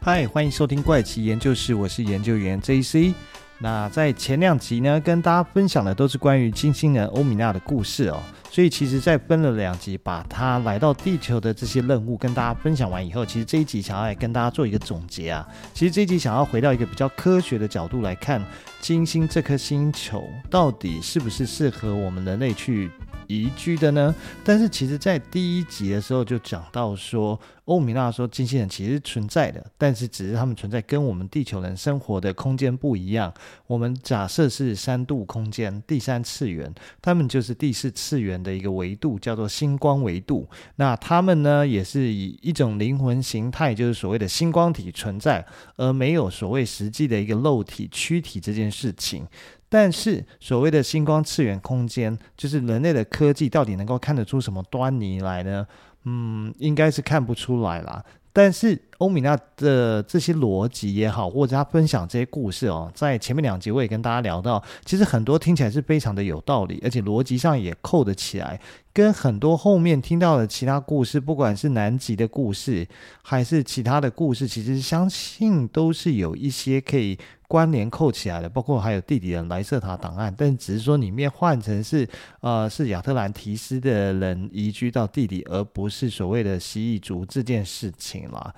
嗨，欢迎收听怪奇研究室，我是研究员 JC。那在前两集呢，跟大家分享的都是关于金星人欧米娜的故事哦。所以其实，在分了两集，把他来到地球的这些任务跟大家分享完以后，其实这一集想要来跟大家做一个总结啊。其实这一集想要回到一个比较科学的角度来看，金星这颗星球到底是不是适合我们人类去宜居的呢？但是其实，在第一集的时候就讲到说，欧米娜说金星人其实存在的，但是只是他们存在跟我们地球人生活的空间不一样。我们假设是三度空间，第三次元，他们就是第四次元的一个维度，叫做星光维度。那他们呢，也是以一种灵魂形态，就是所谓的星光体存在，而没有所谓实际的一个肉体躯体这件事情。但是所谓的星光次元空间，就是人类的科技到底能够看得出什么端倪来呢？嗯，应该是看不出来啦。但是欧米娜的这些逻辑也好，或者他分享这些故事哦，在前面两集我也跟大家聊到，其实很多听起来是非常的有道理，而且逻辑上也扣得起来。跟很多后面听到的其他故事，不管是南极的故事，还是其他的故事，其实相信都是有一些可以关联扣起来的。包括还有地底的莱瑟塔档案，但只是说里面换成是呃是亚特兰提斯的人移居到地底，而不是所谓的蜥蜴族这件事情啦。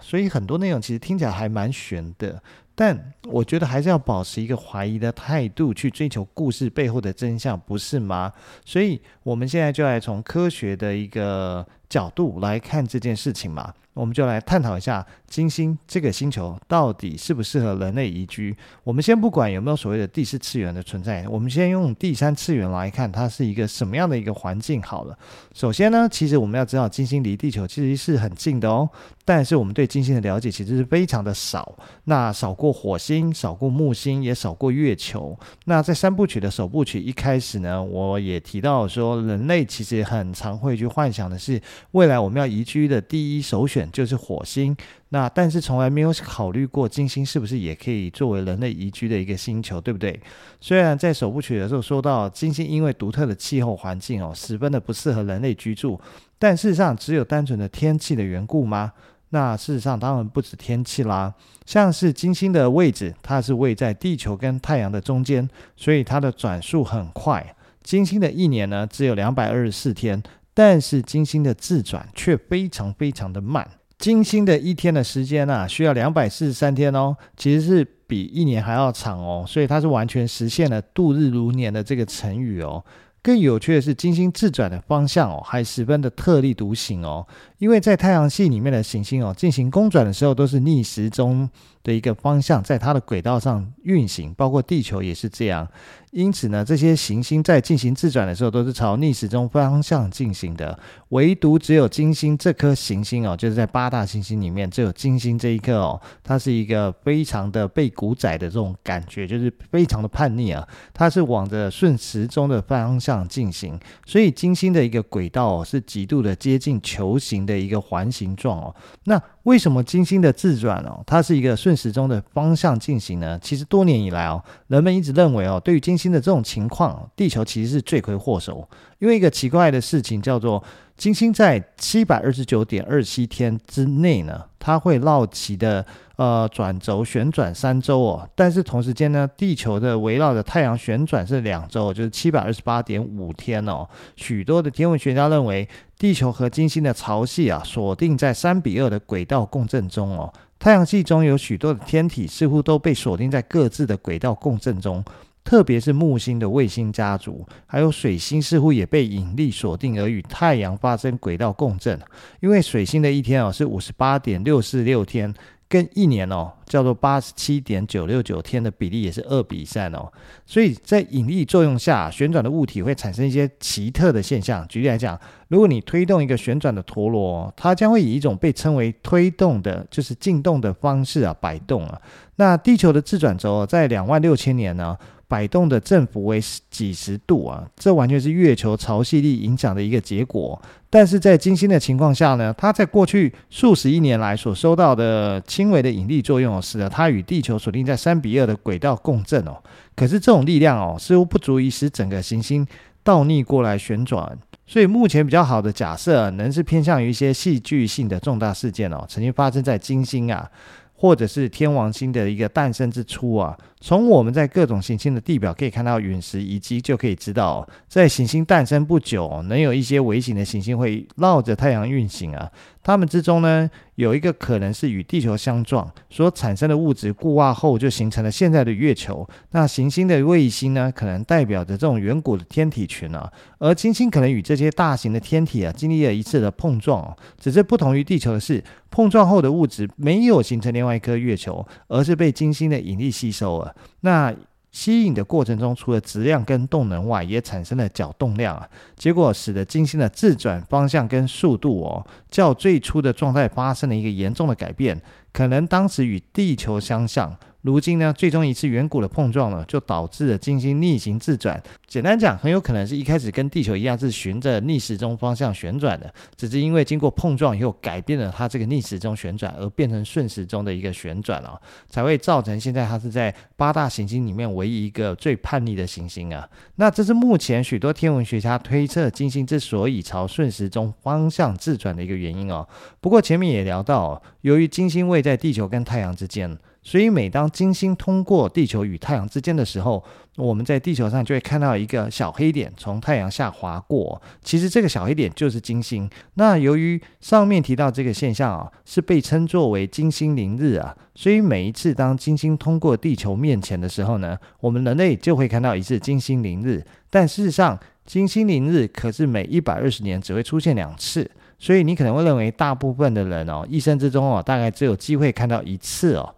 所以很多内容其实听起来还蛮玄的。但我觉得还是要保持一个怀疑的态度去追求故事背后的真相，不是吗？所以我们现在就来从科学的一个角度来看这件事情嘛。我们就来探讨一下金星这个星球到底适不适合人类宜居。我们先不管有没有所谓的第四次元的存在，我们先用第三次元来看它是一个什么样的一个环境好了。首先呢，其实我们要知道金星离地球其实是很近的哦，但是我们对金星的了解其实是非常的少。那少过火星，少过木星，也少过月球。那在三部曲的首部曲一开始呢，我也提到说，人类其实很常会去幻想的是未来我们要宜居的第一首选。就是火星，那但是从来没有考虑过金星是不是也可以作为人类宜居的一个星球，对不对？虽然在首部曲的时候说到金星因为独特的气候环境哦，十分的不适合人类居住，但事实上只有单纯的天气的缘故吗？那事实上当然不止天气啦，像是金星的位置，它是位在地球跟太阳的中间，所以它的转速很快。金星的一年呢只有两百二十四天。但是金星的自转却非常非常的慢，金星的一天的时间啊，需要两百四十三天哦，其实是比一年还要长哦，所以它是完全实现了度日如年的这个成语哦。更有趣的是，金星自转的方向哦，还十分的特立独行哦，因为在太阳系里面的行星哦，进行公转的时候都是逆时钟的一个方向，在它的轨道上运行，包括地球也是这样。因此呢，这些行星在进行自转的时候，都是朝逆时钟方向进行的。唯独只有金星这颗行星哦，就是在八大行星里面，只有金星这一颗哦，它是一个非常的被股宰的这种感觉，就是非常的叛逆啊。它是往着顺时钟的方向进行，所以金星的一个轨道哦，是极度的接近球形的一个环形状哦。那为什么金星的自转哦，它是一个顺时钟的方向进行呢？其实多年以来哦，人们一直认为哦，对于金星的这种情况，地球其实是罪魁祸首。因为一个奇怪的事情叫做，金星在七百二十九点二七天之内呢，它会绕其的呃转轴旋转三周哦。但是同时间呢，地球的围绕着太阳旋转是两周，就是七百二十八点五天哦。许多的天文学家认为。地球和金星的潮汐啊，锁定在三比二的轨道共振中哦。太阳系中有许多的天体似乎都被锁定在各自的轨道共振中，特别是木星的卫星家族，还有水星似乎也被引力锁定而与太阳发生轨道共振。因为水星的一天哦是五十八点六四六天。跟一年哦，叫做八十七点九六九天的比例也是二比三哦，所以在引力作用下，旋转的物体会产生一些奇特的现象。举例来讲，如果你推动一个旋转的陀螺，它将会以一种被称为推动的，就是进动的方式啊摆动啊。那地球的自转轴在两万六千年呢，摆动的振幅为几十度啊，这完全是月球潮汐力影响的一个结果。但是在金星的情况下呢，它在过去数十亿年来所收到的轻微的引力作用，使得它与地球锁定在三比二的轨道共振哦。可是这种力量哦，似乎不足以使整个行星倒逆过来旋转。所以目前比较好的假设，仍是偏向于一些戏剧性的重大事件哦，曾经发生在金星啊，或者是天王星的一个诞生之初啊。从我们在各种行星的地表可以看到陨石遗迹，就可以知道，在行星诞生不久，能有一些微型的行星会绕着太阳运行啊。它们之中呢，有一个可能是与地球相撞所产生的物质固化后，就形成了现在的月球。那行星的卫星呢，可能代表着这种远古的天体群啊。而金星可能与这些大型的天体啊，经历了一次的碰撞，只是不同于地球的是，碰撞后的物质没有形成另外一颗月球，而是被金星的引力吸收了。那吸引的过程中，除了质量跟动能外，也产生了角动量啊，结果使得金星的自转方向跟速度哦，较最初的状态发生了一个严重的改变，可能当时与地球相像。如今呢，最终一次远古的碰撞呢，就导致了金星逆行自转。简单讲，很有可能是一开始跟地球一样是循着逆时钟方向旋转的，只是因为经过碰撞以后改变了它这个逆时钟旋转，而变成顺时钟的一个旋转啊，才会造成现在它是在八大行星里面唯一一个最叛逆的行星啊。那这是目前许多天文学家推测金星之所以朝顺时钟方向自转的一个原因哦。不过前面也聊到，由于金星位在地球跟太阳之间。所以，每当金星通过地球与太阳之间的时候，我们在地球上就会看到一个小黑点从太阳下划过。其实，这个小黑点就是金星。那由于上面提到这个现象啊，是被称作为金星凌日啊，所以每一次当金星通过地球面前的时候呢，我们人类就会看到一次金星凌日。但事实上，金星凌日可是每一百二十年只会出现两次。所以，你可能会认为大部分的人哦，一生之中哦，大概只有机会看到一次哦。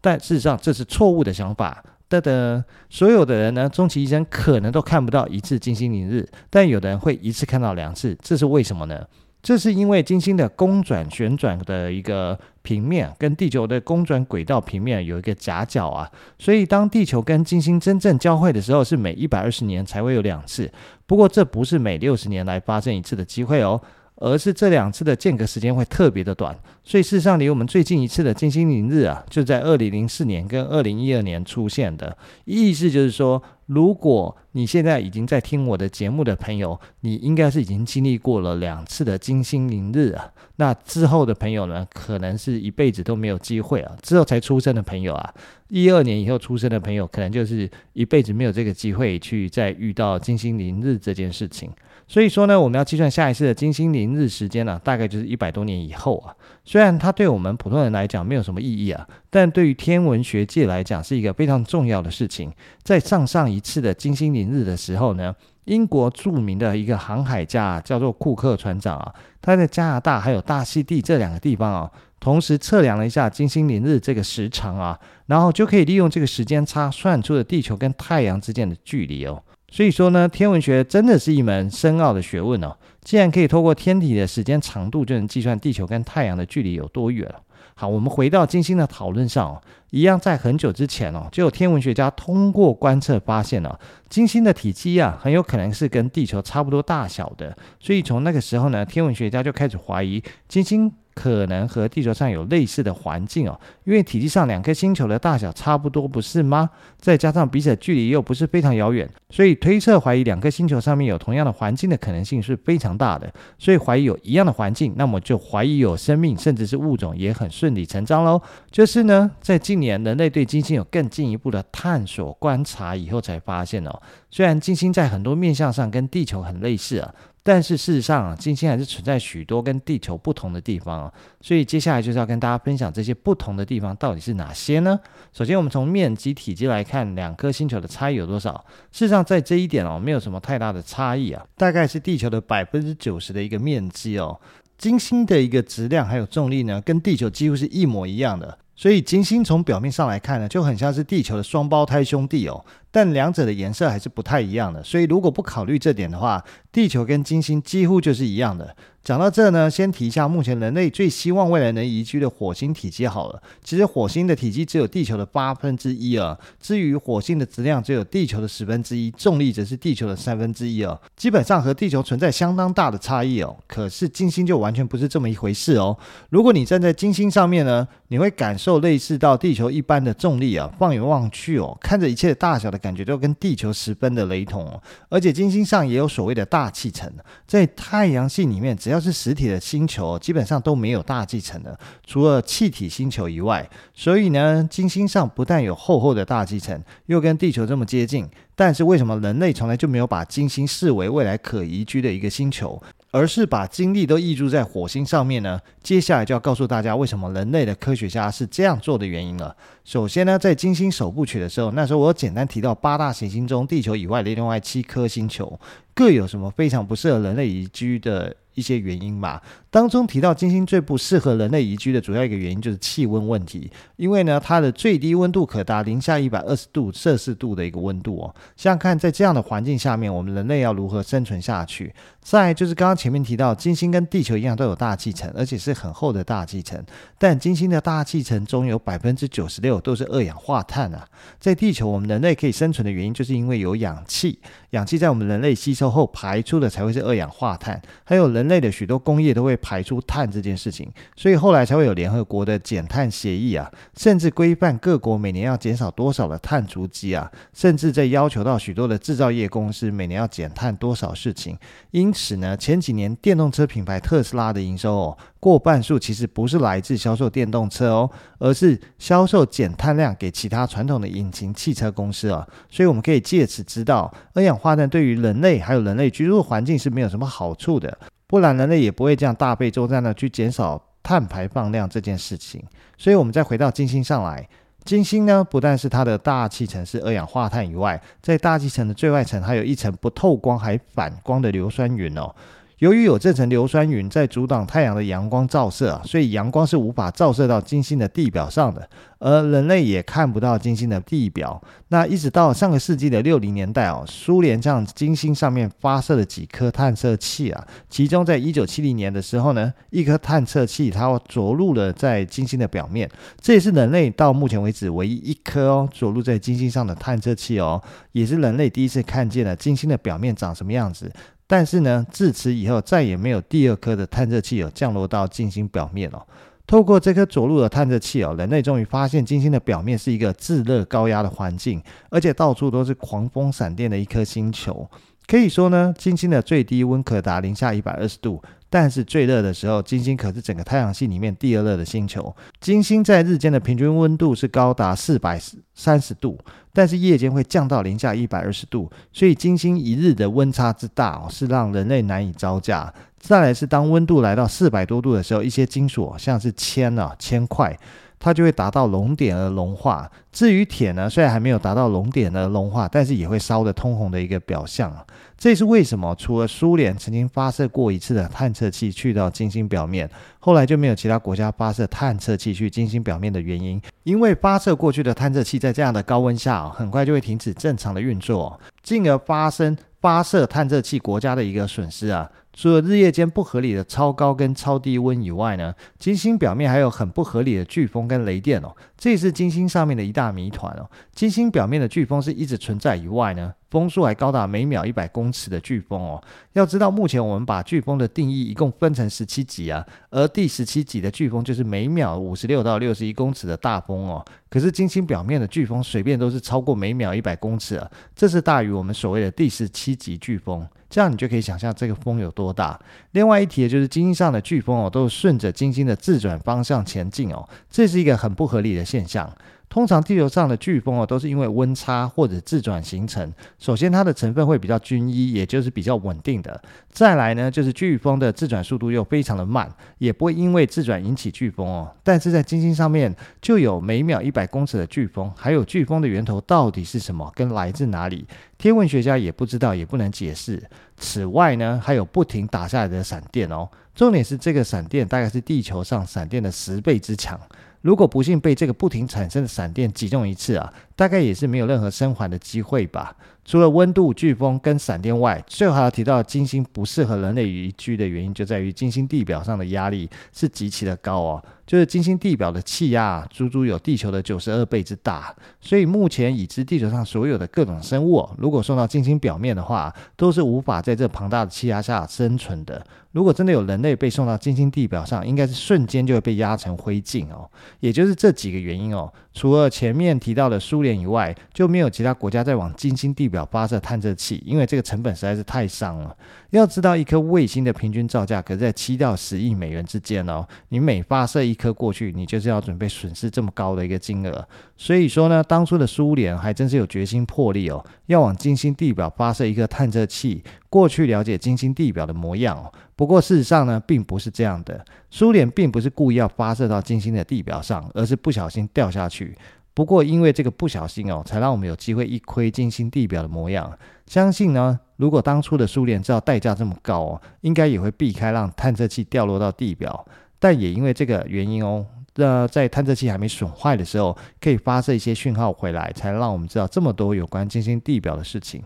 但事实上，这是错误的想法。噔噔，所有的人呢，终其一生可能都看不到一次金星凌日，但有的人会一次看到两次，这是为什么呢？这是因为金星的公转旋转的一个平面跟地球的公转轨道平面有一个夹角啊，所以当地球跟金星真正交汇的时候，是每一百二十年才会有两次。不过，这不是每六十年来发生一次的机会哦。而是这两次的间隔时间会特别的短，所以事实上离我们最近一次的金星凌日啊，就在二零零四年跟二零一二年出现的。意思就是说，如果你现在已经在听我的节目的朋友，你应该是已经经历过了两次的金星凌日啊。那之后的朋友呢，可能是一辈子都没有机会啊。之后才出生的朋友啊，一二年以后出生的朋友，可能就是一辈子没有这个机会去再遇到金星凌日这件事情。所以说呢，我们要计算下一次的金星凌日时间呢、啊，大概就是一百多年以后啊。虽然它对我们普通人来讲没有什么意义啊，但对于天文学界来讲是一个非常重要的事情。在上上一次的金星凌日的时候呢，英国著名的一个航海家叫做库克船长啊，他在加拿大还有大溪地这两个地方啊，同时测量了一下金星凌日这个时长啊，然后就可以利用这个时间差算出了地球跟太阳之间的距离哦。所以说呢，天文学真的是一门深奥的学问哦。既然可以透过天体的时间长度就能计算地球跟太阳的距离有多远了。好，我们回到金星的讨论上哦，一样在很久之前哦，就有天文学家通过观测发现了金星的体积啊，很有可能是跟地球差不多大小的。所以从那个时候呢，天文学家就开始怀疑金星。可能和地球上有类似的环境哦，因为体积上两颗星球的大小差不多，不是吗？再加上彼此距离又不是非常遥远，所以推测怀疑两颗星球上面有同样的环境的可能性是非常大的。所以怀疑有一样的环境，那么就怀疑有生命，甚至是物种，也很顺理成章喽。就是呢，在近年人类对金星有更进一步的探索观察以后，才发现哦，虽然金星在很多面相上跟地球很类似啊。但是事实上啊，金星还是存在许多跟地球不同的地方啊，所以接下来就是要跟大家分享这些不同的地方到底是哪些呢？首先，我们从面积、体积来看，两颗星球的差异有多少？事实上，在这一点哦，没有什么太大的差异啊，大概是地球的百分之九十的一个面积哦。金星的一个质量还有重力呢，跟地球几乎是一模一样的，所以金星从表面上来看呢，就很像是地球的双胞胎兄弟哦。但两者的颜色还是不太一样的，所以如果不考虑这点的话，地球跟金星几乎就是一样的。讲到这呢，先提一下目前人类最希望未来能移居的火星体积好了。其实火星的体积只有地球的八分之一啊，至于火星的质量只有地球的十分之一，重力则是地球的三分之一哦，基本上和地球存在相当大的差异哦。可是金星就完全不是这么一回事哦。如果你站在金星上面呢，你会感受类似到地球一般的重力啊，放眼望去哦，看着一切大小的。感觉都跟地球十分的雷同哦。而且金星上也有所谓的大气层，在太阳系里面，只要是实体的星球，基本上都没有大气层的，除了气体星球以外。所以呢，金星上不但有厚厚的大气层，又跟地球这么接近，但是为什么人类从来就没有把金星视为未来可宜居的一个星球？而是把精力都挹注在火星上面呢？接下来就要告诉大家为什么人类的科学家是这样做的原因了。首先呢，在金星首部曲的时候，那时候我简单提到八大行星中，地球以外的另外七颗星球各有什么非常不适合人类宜居的。一些原因吧，当中提到金星最不适合人类宜居的主要一个原因就是气温问题，因为呢，它的最低温度可达零下一百二十度摄氏度的一个温度哦。像看，在这样的环境下面，我们人类要如何生存下去？再就是刚刚前面提到，金星跟地球一样都有大气层，而且是很厚的大气层，但金星的大气层中有百分之九十六都是二氧化碳啊。在地球，我们人类可以生存的原因，就是因为有氧气，氧气在我们人类吸收后排出的才会是二氧化碳，还有人。类的许多工业都会排出碳这件事情，所以后来才会有联合国的减碳协议啊，甚至规范各国每年要减少多少的碳足迹啊，甚至在要求到许多的制造业公司每年要减碳多少事情。因此呢，前几年电动车品牌特斯拉的营收哦，过半数其实不是来自销售电动车哦，而是销售减碳量给其他传统的引擎汽车公司啊。所以我们可以借此知道，二氧化碳对于人类还有人类居住环境是没有什么好处的。不然人类也不会这样大费周章的去减少碳排放量这件事情。所以，我们再回到金星上来，金星呢，不但是它的大气层是二氧化碳以外，在大气层的最外层还有一层不透光还反光的硫酸云哦。由于有这层硫酸云在阻挡太阳的阳光照射啊，所以阳光是无法照射到金星的地表上的，而人类也看不到金星的地表。那一直到上个世纪的六零年代哦，苏联向金星上面发射了几颗探测器啊，其中在一九七零年的时候呢，一颗探测器它着陆了在金星的表面，这也是人类到目前为止唯一一颗哦着陆在金星上的探测器哦，也是人类第一次看见了金星的表面长什么样子。但是呢，自此以后再也没有第二颗的探测器有降落到金星表面了。透过这颗着陆的探测器哦，人类终于发现金星的表面是一个炙热高压的环境，而且到处都是狂风闪电的一颗星球。可以说呢，金星的最低温可达零下一百二十度。但是最热的时候，金星可是整个太阳系里面第二热的星球。金星在日间的平均温度是高达四百三十度，但是夜间会降到零下一百二十度，所以金星一日的温差之大哦，是让人类难以招架。再来是当温度来到四百多度的时候，一些金属像是铅啊、铅块。它就会达到熔点而融化。至于铁呢，虽然还没有达到熔点而融化，但是也会烧得通红的一个表象啊。这也是为什么除了苏联曾经发射过一次的探测器去到金星表面，后来就没有其他国家发射探测器去金星表面的原因。因为发射过去的探测器在这样的高温下，很快就会停止正常的运作，进而发生发射探测器国家的一个损失啊。除了日夜间不合理的超高跟超低温以外呢，金星表面还有很不合理的飓风跟雷电哦，这也是金星上面的一大谜团哦。金星表面的飓风是一直存在以外呢，风速还高达每秒一百公尺的飓风哦。要知道，目前我们把飓风的定义一共分成十七级啊，而第十七级的飓风就是每秒五十六到六十一公尺的大风哦。可是金星表面的飓风随便都是超过每秒一百公尺啊，这是大于我们所谓的第十七级飓风。这样你就可以想象这个风有多大。另外一提的就是金星上的飓风哦，都是顺着金星的自转方向前进哦，这是一个很不合理的现象。通常地球上的飓风哦，都是因为温差或者自转形成。首先，它的成分会比较均一，也就是比较稳定的。再来呢，就是飓风的自转速度又非常的慢，也不会因为自转引起飓风哦。但是在金星上面就有每秒一百公尺的飓风，还有飓风的源头到底是什么，跟来自哪里，天文学家也不知道，也不能解释。此外呢，还有不停打下来的闪电哦。重点是这个闪电大概是地球上闪电的十倍之强。如果不幸被这个不停产生的闪电击中一次啊，大概也是没有任何生还的机会吧。除了温度、飓风跟闪电外，最后还要提到金星不适合人类宜居的原因，就在于金星地表上的压力是极其的高哦。就是金星地表的气压足足有地球的九十二倍之大，所以目前已知地球上所有的各种生物，如果送到金星表面的话，都是无法在这庞大的气压下生存的。如果真的有人类被送到金星地表上，应该是瞬间就会被压成灰烬哦。也就是这几个原因哦。除了前面提到的苏联以外，就没有其他国家在往金星地表发射探测器，因为这个成本实在是太伤了。要知道，一颗卫星的平均造价可在七到十亿美元之间哦。你每发射一颗过去，你就是要准备损失这么高的一个金额。所以说呢，当初的苏联还真是有决心魄力哦，要往金星地表发射一个探测器过去了解金星地表的模样哦。不过事实上呢，并不是这样的。苏联并不是故意要发射到金星的地表上，而是不小心掉下去。不过因为这个不小心哦，才让我们有机会一窥金星地表的模样。相信呢，如果当初的苏联知道代价这么高哦，应该也会避开让探测器掉落到地表。但也因为这个原因哦，呃，在探测器还没损坏的时候，可以发射一些讯号回来，才让我们知道这么多有关金星地表的事情。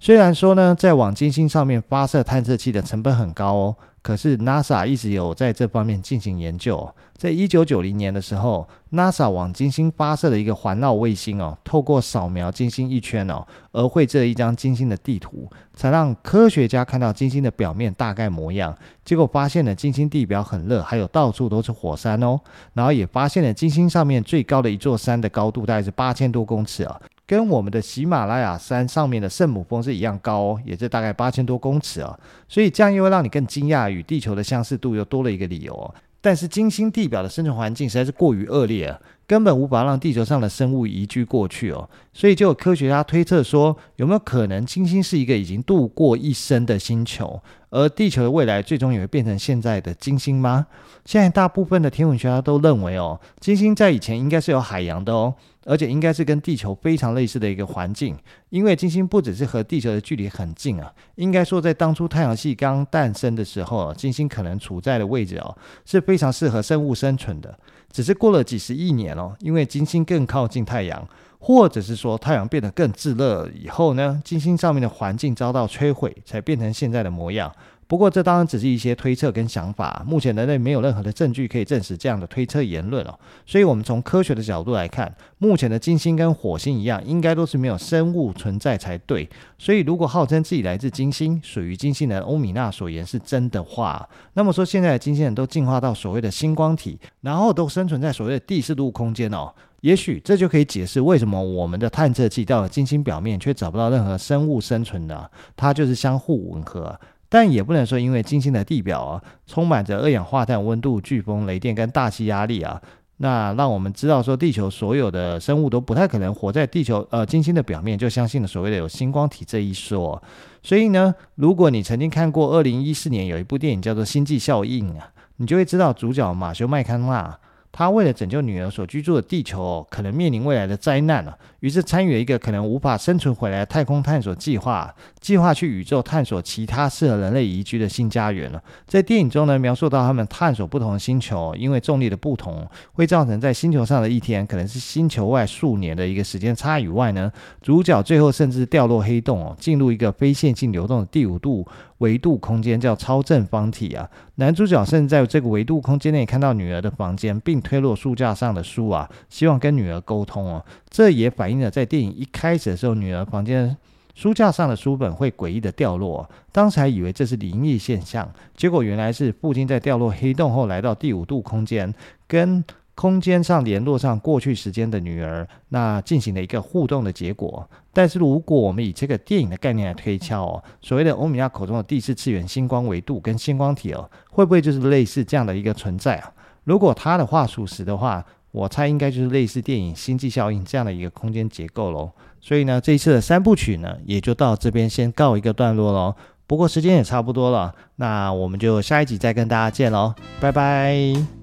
虽然说呢，在往金星上面发射探测器的成本很高哦，可是 NASA 一直有在这方面进行研究。在一九九零年的时候，NASA 往金星发射的一个环绕卫星哦，透过扫描金星一圈哦，而绘制了一张金星的地图，才让科学家看到金星的表面大概模样。结果发现了金星地表很热，还有到处都是火山哦。然后也发现了金星上面最高的一座山的高度大概是八千多公尺啊。跟我们的喜马拉雅山上面的圣母峰是一样高哦，也是大概八千多公尺啊，所以这样又会让你更惊讶，与地球的相似度又多了一个理由哦。但是金星地表的生存环境实在是过于恶劣，根本无法让地球上的生物移居过去哦。所以就有科学家推测说，有没有可能金星是一个已经度过一生的星球，而地球的未来最终也会变成现在的金星吗？现在大部分的天文学家都认为哦，金星在以前应该是有海洋的哦。而且应该是跟地球非常类似的一个环境，因为金星不只是和地球的距离很近啊，应该说在当初太阳系刚诞生的时候，金星可能处在的位置哦，是非常适合生物生存的。只是过了几十亿年哦，因为金星更靠近太阳，或者是说太阳变得更炙热以后呢，金星上面的环境遭到摧毁，才变成现在的模样。不过，这当然只是一些推测跟想法。目前人类没有任何的证据可以证实这样的推测言论哦。所以，我们从科学的角度来看，目前的金星跟火星一样，应该都是没有生物存在才对。所以，如果号称自己来自金星、属于金星的欧米娜所言是真的话，那么说现在的金星人都进化到所谓的星光体，然后都生存在所谓的第四度空间哦。也许这就可以解释为什么我们的探测器到了金星表面却找不到任何生物生存的，它就是相互吻合。但也不能说，因为金星的地表啊，充满着二氧化碳、温度、飓风、雷电跟大气压力啊，那让我们知道说，地球所有的生物都不太可能活在地球呃金星的表面，就相信了所谓的有星光体这一说。所以呢，如果你曾经看过二零一四年有一部电影叫做《星际效应》啊，你就会知道主角马修麦康纳。他为了拯救女儿所居住的地球，可能面临未来的灾难了，于是参与了一个可能无法生存回来的太空探索计划，计划去宇宙探索其他适合人类宜居的新家园了。在电影中呢，描述到他们探索不同的星球，因为重力的不同，会造成在星球上的一天可能是星球外数年的一个时间差以外呢，主角最后甚至掉落黑洞哦，进入一个非线性流动的第五度维度空间，叫超正方体啊。男主角甚至在这个维度空间内看到女儿的房间，并推落书架上的书啊，希望跟女儿沟通哦。这也反映了在电影一开始的时候，女儿房间书架上的书本会诡异的掉落。当时还以为这是灵异现象，结果原来是父亲在掉落黑洞后来到第五度空间，跟空间上联络上过去时间的女儿，那进行了一个互动的结果。但是如果我们以这个电影的概念来推敲哦，所谓的欧米亚口中的第四次元星光维度跟星光体哦，会不会就是类似这样的一个存在啊？如果他的话属实的话，我猜应该就是类似电影《星际效应》这样的一个空间结构喽。所以呢，这一次的三部曲呢，也就到这边先告一个段落喽。不过时间也差不多了，那我们就下一集再跟大家见喽，拜拜。